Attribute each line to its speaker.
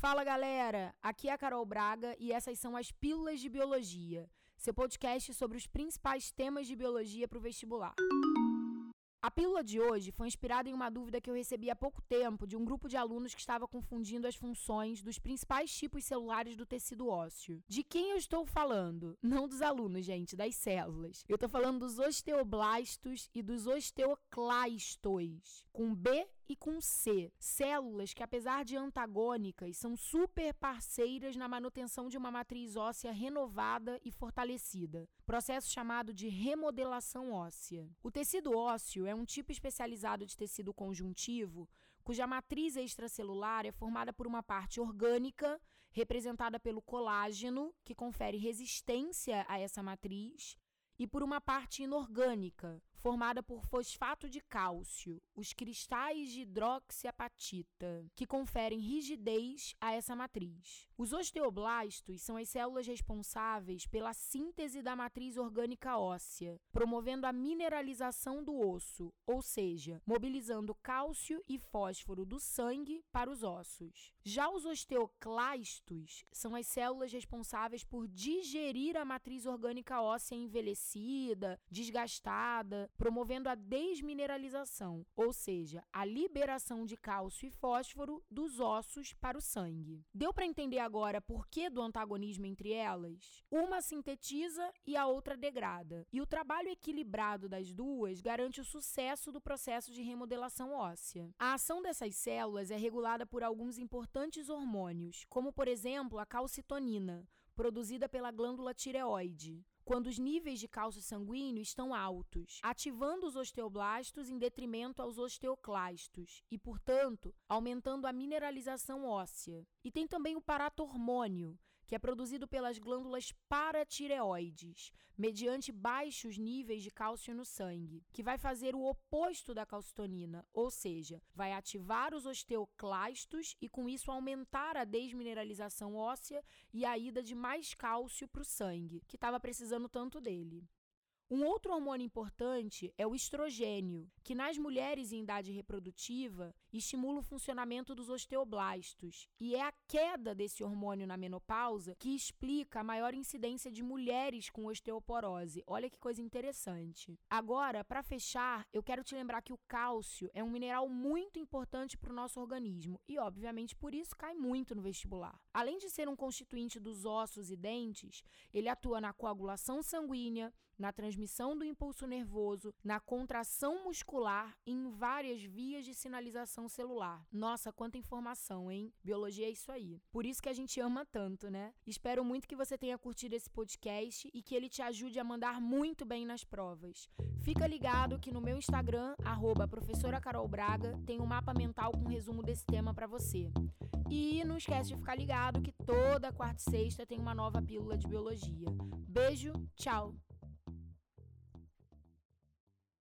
Speaker 1: Fala galera, aqui é a Carol Braga e essas são as Pílulas de Biologia, seu podcast sobre os principais temas de biologia para o vestibular. A pílula de hoje foi inspirada em uma dúvida que eu recebi há pouco tempo de um grupo de alunos que estava confundindo as funções dos principais tipos celulares do tecido ósseo. De quem eu estou falando? Não dos alunos, gente, das células. Eu estou falando dos osteoblastos e dos osteoclastos, com B e com C, células que, apesar de antagônicas, são super parceiras na manutenção de uma matriz óssea renovada e fortalecida, processo chamado de remodelação óssea. O tecido ósseo é um tipo especializado de tecido conjuntivo cuja matriz extracelular é formada por uma parte orgânica, representada pelo colágeno, que confere resistência a essa matriz, e por uma parte inorgânica, formada por fosfato de cálcio, os cristais de hidroxiapatita, que conferem rigidez a essa matriz. Os osteoblastos são as células responsáveis pela síntese da matriz orgânica óssea, promovendo a mineralização do osso, ou seja, mobilizando cálcio e fósforo do sangue para os ossos. Já os osteoclastos são as células responsáveis por digerir a matriz orgânica óssea envelhecida, desgastada, promovendo a desmineralização, ou seja, a liberação de cálcio e fósforo dos ossos para o sangue. Deu para entender agora por que do antagonismo entre elas? Uma sintetiza e a outra degrada. E o trabalho equilibrado das duas garante o sucesso do processo de remodelação óssea. A ação dessas células é regulada por alguns importantes hormônios, como por exemplo a calcitonina, produzida pela glândula tireoide quando os níveis de cálcio sanguíneo estão altos, ativando os osteoblastos em detrimento aos osteoclastos e, portanto, aumentando a mineralização óssea. E tem também o paratormônio, que é produzido pelas glândulas paratireoides, mediante baixos níveis de cálcio no sangue, que vai fazer o oposto da calcitonina, ou seja, vai ativar os osteoclastos e com isso aumentar a desmineralização óssea e a ida de mais cálcio para o sangue, que estava precisando tanto dele. Um outro hormônio importante é o estrogênio, que nas mulheres em idade reprodutiva estimula o funcionamento dos osteoblastos, e é a queda desse hormônio na menopausa que explica a maior incidência de mulheres com osteoporose. Olha que coisa interessante. Agora, para fechar, eu quero te lembrar que o cálcio é um mineral muito importante para o nosso organismo e, obviamente, por isso cai muito no vestibular. Além de ser um constituinte dos ossos e dentes, ele atua na coagulação sanguínea, na transmissão do impulso nervoso, na contração muscular e em várias vias de sinalização celular. Nossa, quanta informação, hein? Biologia é isso aí. Por isso que a gente ama tanto, né? Espero muito que você tenha curtido esse podcast e que ele te ajude a mandar muito bem nas provas. Fica ligado que no meu Instagram, arroba tem um mapa mental com um resumo desse tema para você. E não esquece de ficar ligado que toda quarta e sexta tem uma nova pílula de biologia. Beijo, tchau!